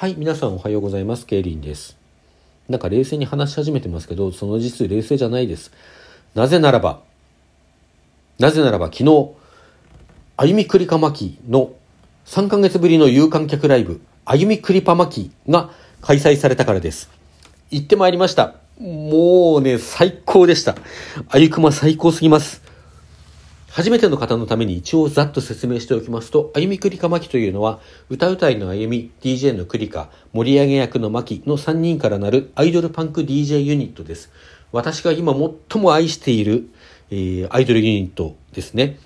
はい、皆さんおはようございます。ケイリンです。なんか冷静に話し始めてますけど、その実冷静じゃないです。なぜならば、なぜならば昨日、あゆみくりかまきの3ヶ月ぶりの有観客ライブ、あゆみくりぱまきが開催されたからです。行ってまいりました。もうね、最高でした。あゆくま最高すぎます。初めての方のために一応ざっと説明しておきますと、あゆみくりかまきというのは、歌うたいのあゆみ、DJ のくりか、盛り上げ役のまきの3人からなるアイドルパンク DJ ユニットです。私が今最も愛している、えー、アイドルユニットですね。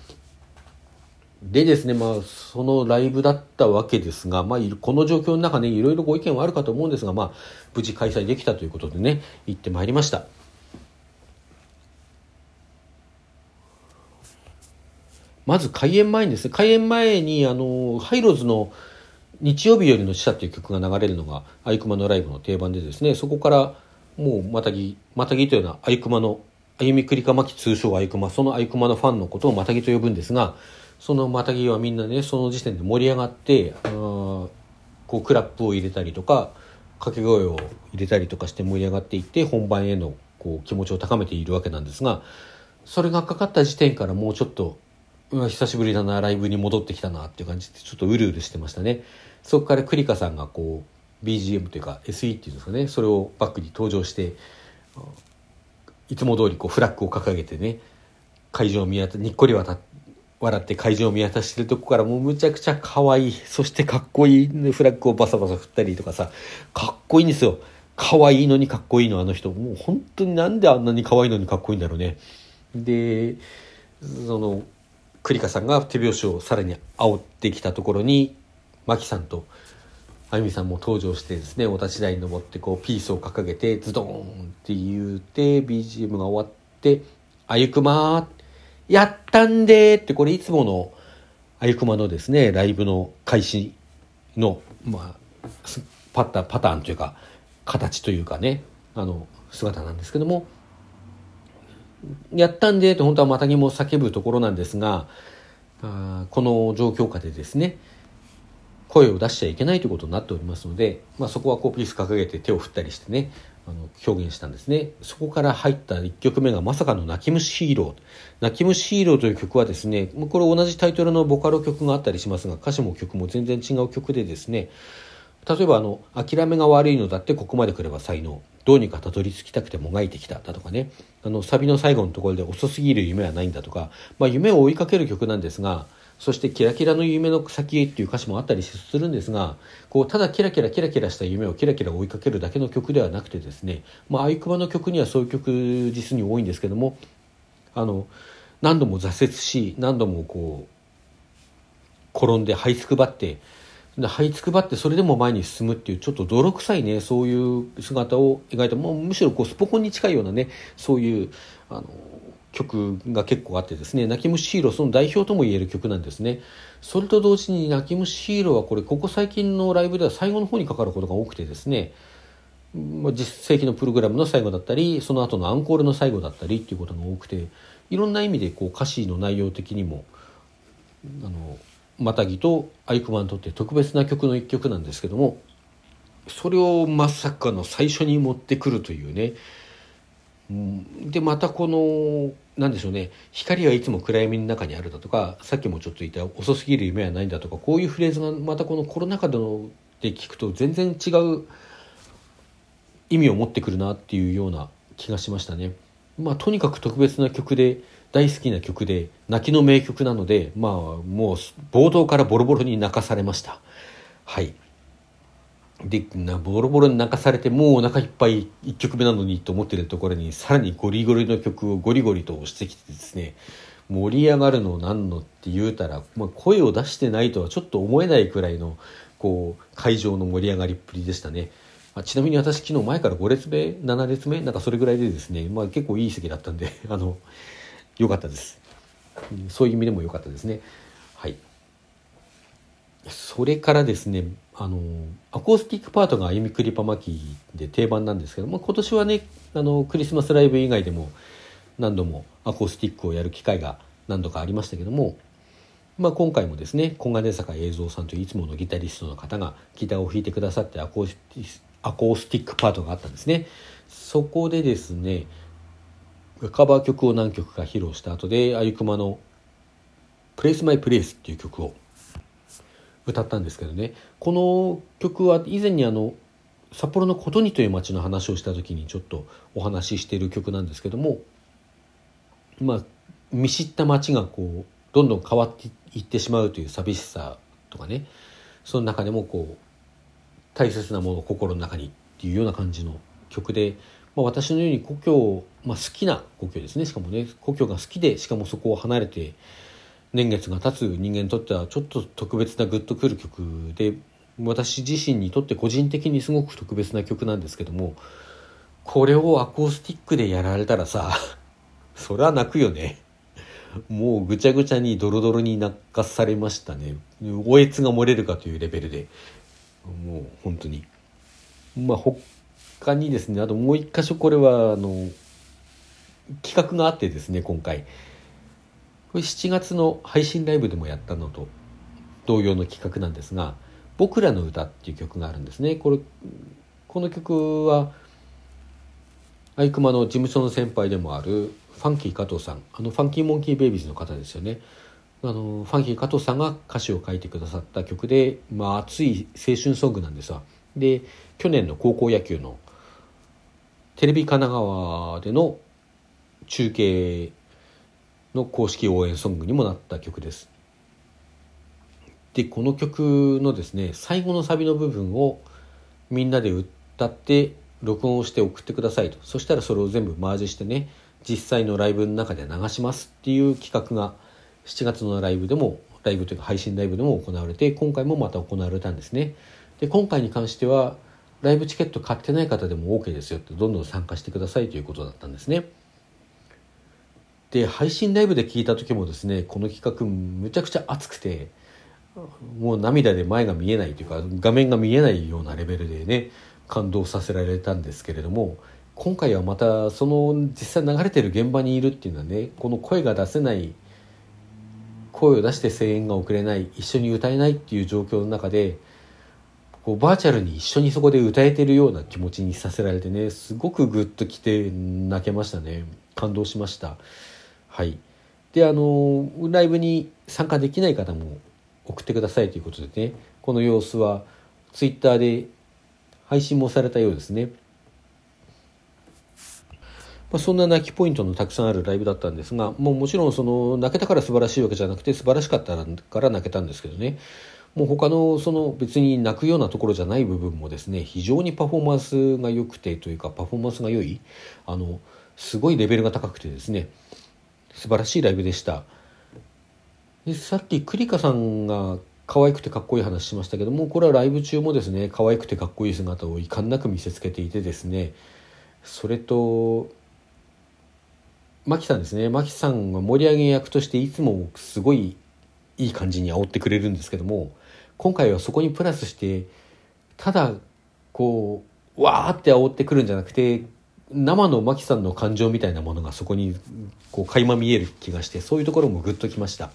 でですね、まあ、そのライブだったわけですが、まあ、この状況の中ね、いろいろご意見はあるかと思うんですが、まあ、無事開催できたということでね、行ってまいりました。まず開演前にですね、開演前に、あの、ハイローズの日曜日よりの死者っていう曲が流れるのが、アイクマのライブの定番でですね、そこからもうまたぎ、またぎというのはアイクマの、あゆみくりかまき通称アイクマ、そのアイクマのファンのことをまたぎと呼ぶんですが、そのまたぎはみんなね、その時点で盛り上がって、あこうクラップを入れたりとか、掛け声を入れたりとかして盛り上がっていって、本番へのこう気持ちを高めているわけなんですが、それがかかった時点からもうちょっと久しぶりだなライブに戻ってきたなっていう感じでちょっとうるうるしてましたね。そこからクリカさんがこう BGM というか SE っていうんですかねそれをバックに登場していつも通りこうフラッグを掲げてね会場を見渡にっこり笑って会場を見渡してるとこからもうむちゃくちゃ可愛いそしてかっこいい、ね、フラッグをバサバサ振ったりとかさかっこいいんですよ。可愛いのにかっこいいのあの人。もう本当になんであんなに可愛いのにかっこいいんだろうね。でその栗花さんが手拍子をさらに煽ってきたところに真木さんとあゆみさんも登場してですねお立ち台に登ってこうピースを掲げてズドーンって言うて BGM が終わって「あゆくまやったんで!」ってこれいつものあゆくまのですねライブの開始のまあパタパターンというか形というかねあの姿なんですけどもやったんでと本当はまたぎも叫ぶところなんですがあこの状況下でですね声を出しちゃいけないということになっておりますので、まあ、そこはこうピース掲げて手を振ったりしてねあの表現したんですね。そこから入った1曲目がまさかの「泣き虫ヒーロー」「泣き虫ヒーロー」という曲はですねこれ同じタイトルのボカロ曲があったりしますが歌詞も曲も全然違う曲でですね例えばあの「諦めが悪いのだってここまで来れば才能」どうにかたどり着きたくてもがいてきただとかね。あのサビの最後のところで遅すぎる夢はないんだとか、まあ、夢を追いかける曲なんですがそしてキラキラの夢の先へっていう歌詞もあったりするんですがこうただキラキラキラキラした夢をキラキラ追いかけるだけの曲ではなくてですね、まあ、アイクマの曲にはそういう曲実に多いんですけどもあの何度も挫折し何度もこう転んで這いつくばってで這いつくばってそれでも前に進むっていうちょっと泥臭いねそういう姿を描いた。もうむしろこうスポコンに近いようなねそういうあの曲が結構あってですね「泣き虫ヒーロー」その代表ともいえる曲なんですね。それと同時に「泣き虫ヒーロー」はこれここ最近のライブでは最後の方にかかることが多くてですね。実世紀のプログラムの最後だったりその後のアンコールの最後だったりっていうことが多くていろんな意味でこう歌詞の内容的にもあのマタギとアイクマンにとって特別な曲の一曲なんですけどもそれをまさかの最初に持ってくるというねでまたこの何でしょうね光はいつも暗闇の中にあるだとかさっきもちょっと言った遅すぎる夢はないんだとかこういうフレーズがまたこのコロナ禍でので聞くと全然違う意味を持ってくるなっていうような気がしましたね。まあ、とにかく特別な曲で大好きな曲で泣きの名曲なのでまあもう冒頭からボロボロに泣かされましたはいでなボロボロに泣かされてもうお腹いっぱい1曲目なのにと思ってるところにさらにゴリゴリの曲をゴリゴリと押してきてですね盛り上がるの何のって言うたら、まあ、声を出してないとはちょっと思えないくらいのこう会場の盛り上がりっぷりでしたね。まあ、ちなみに私昨日前から5列目7列目なんかそれぐらいでですね、まあ、結構いい席だったんで あの良かったです。そういう意味でも良かったですね。はい。それからですね、あの、アコースティックパートが歩みくりパマキで定番なんですけども、今年はね、あの、クリスマスライブ以外でも何度もアコースティックをやる機会が何度かありましたけども、まあ、今回もですね小金坂映像さんといういつものギタリストの方がギターを弾いてくださってアコースティアコースティックパートがあったんですね。そこでですねカバー曲を何曲か披露した後であゆくまの「プレイスマイプレイスっていう曲を歌ったんですけどね。この曲は以前にあの札幌の琴にという町の話をした時にちょっとお話ししてる曲なんですけどもまあ見知った町がこうどんどん変わっていってしまうという寂しさとかねその中でもこう大切なものを心の中にっていうような感じの曲で、まあ、私のように故郷、まあ、好きな故郷ですね。しかもね故郷が好きでしかもそこを離れて年月が経つ人間にとってはちょっと特別なグッとくる曲で私自身にとって個人的にすごく特別な曲なんですけどもこれをアコースティックでやられたらさ そりゃ泣くよね。もうぐちゃぐちゃにドロドロに泣かされましたね。おえつが漏れるかというレベルで。もう本当に。まあ他にですねあともう一箇所これはあの企画があってですね今回。これ7月の配信ライブでもやったのと同様の企画なんですが「僕らの歌」っていう曲があるんですね。これこの曲はアイクマの事務所の先輩でもあるファンキー加藤さん。あのファンキーモンキーベイビーズの方ですよね。あのファンキー加藤さんが歌詞を書いてくださった曲で、まあ、熱い青春ソングなんですわ。で去年の高校野球のテレビ神奈川での中継の公式応援ソングにもなった曲です。でこの曲のですね最後のサビの部分をみんなで歌って録音をして送ってくださいと。そしたらそれを全部マージしてね実際のライブの中で流しますっていう企画が7月のライブでもライブというか配信ライブでも行われて今回もまた行われたんですね。で今回に関してはライブチケット買ってない方でも OK ですよってどんどん参加してくださいということだったんですね。で配信ライブで聞いた時もですねこの企画むちゃくちゃ熱くてもう涙で前が見えないというか画面が見えないようなレベルでね感動させられたんですけれども今回はまたその実際流れてる現場にいるっていうのはねこの声が出せない声を出して声援が送れない一緒に歌えないっていう状況の中でこうバーチャルに一緒にそこで歌えてるような気持ちにさせられてねすごくグッときて泣けましたね。感動しました。はい。であのライブに参加できない方も送ってくださいということでねこの様子はツイッターで配信もされたようですね。まあ、そんな泣きポイントのたくさんあるライブだったんですがもうもちろんその泣けたから素晴らしいわけじゃなくて素晴らしかったから泣けたんですけどね。もう他のその別に泣くようなところじゃない部分もですね非常にパフォーマンスが良くてというかパフォーマンスが良いあのすごいレベルが高くてですね素晴らしいライブでした。でさっきクリカさんが可愛くてかっこいい話しましたけどもこれはライブ中もですね可愛くてかっこいい姿を遺憾なく見せつけていてですねそれとマキさんですね。マキさんは盛り上げ役としていつもすごいいい感じに煽ってくれるんですけども今回はそこにプラスしてただこうわーって煽ってくるんじゃなくて生のマキさんの感情みたいなものがそこにこう垣間見える気がしてそういうところもグッときました。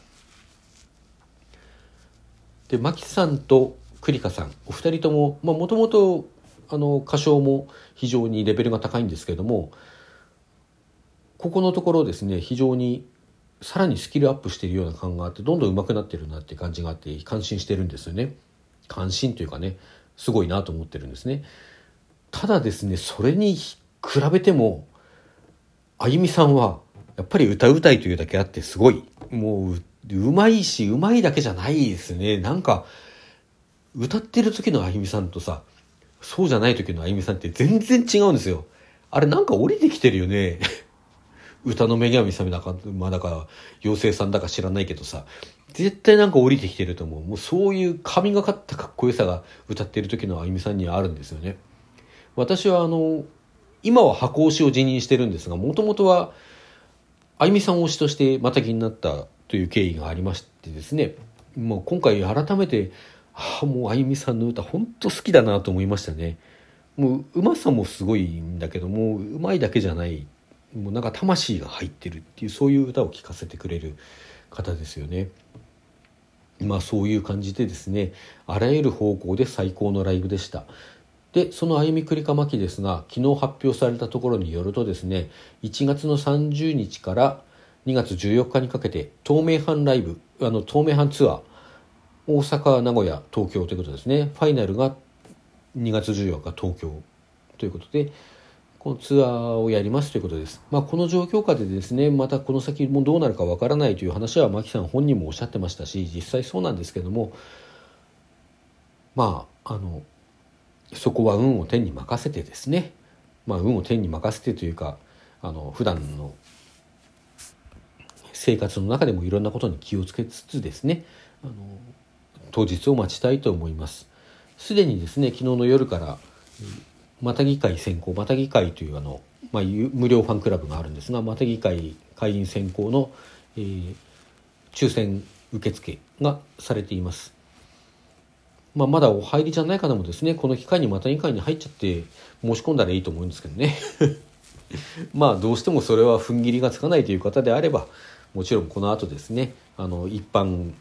でマキさんとクリカさんお二人とももともと歌唱も非常にレベルが高いんですけれどもここのところですね非常にさらにスキルアップしているような感があってどんどん上手くなってるなって感じがあって感心してるんですよね。感心というかねすごいなと思ってるんですね。ただですねそれに比べてもあゆみさんはやっぱり歌うたいというだけあってすごい。もううまいしうまいだけじゃないですね。なんか歌ってる時のあゆみさんとさそうじゃない時のあゆみさんって全然違うんですよ。あれなんか降りてきてるよね。歌の女神様だか、まあだから、妖精さんだか知らないけどさ、絶対なんか降りてきてると思う。もうそういう神がかったかっこよさが歌ってる時のあゆみさんにはあるんですよね。私はあの、今は箱推しを辞任してるんですが、もともとは、あゆみさん推しとしてまた気になったという経緯がありましてですね、もう今回改めて、ああ、もうあゆみさんの歌本当好きだなと思いましたね。もううまさもすごいんだけども、うまいだけじゃないもうなんか魂が入ってるっていうそういう歌を聴かせてくれる方ですよね。まあそういう感じでですねあらゆる方向で最高のライブでしたでその歩みくりかまきですが昨日発表されたところによるとですね1月の30日から2月14日にかけて東名阪ライブあの東名阪ツアー大阪名古屋東京ということですねファイナルが2月14日東京ということでツアーをやりますということです。まあ、この状況下でですね、またこの先もどうなるかわからないという話は、牧さん本人もおっしゃってましたし、実際そうなんですけども、まあ、あの、そこは運を天に任せてですね、まあ、運を天に任せてというか、あの、普段の生活の中でもいろんなことに気をつけつつですね、あの、当日を待ちたいと思います。すでにですね、昨日の夜から、また議会選考また議会というあの、まあ、無料ファンクラブがあるんですがまた議会会員選考の、えー、抽選受付がされています。まあ、まだお入りじゃない方もですねこの機会にまた議会に入っちゃって申し込んだらいいと思うんですけどね まあどうしてもそれは踏ん切りがつかないという方であればもちろんこの後ですねあの一般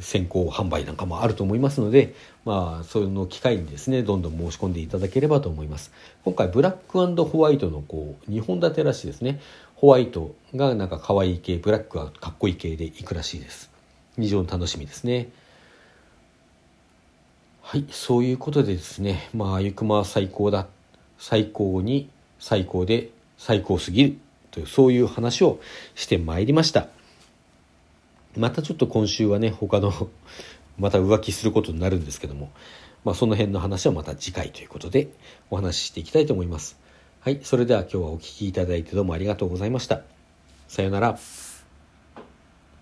先行販売なんかもあると思いますので、まあ、その機会にですね、どんどん申し込んでいただければと思います。今回、ブラックホワイトのこう、2本立てらしいですね。ホワイトがなんか可愛い系、ブラックはかっこいい系でいくらしいです。非常に楽しみですね。はい、そういうことでですね、まあ、あゆくまは最高だ。最高に最高で最高すぎる。という、そういう話をしてまいりました。またちょっと今週はね、他の また浮気することになるんですけども、まあその辺の話はまた次回ということでお話ししていきたいと思います。はい、それでは今日はお聴きいただいてどうもありがとうございました。さようなら。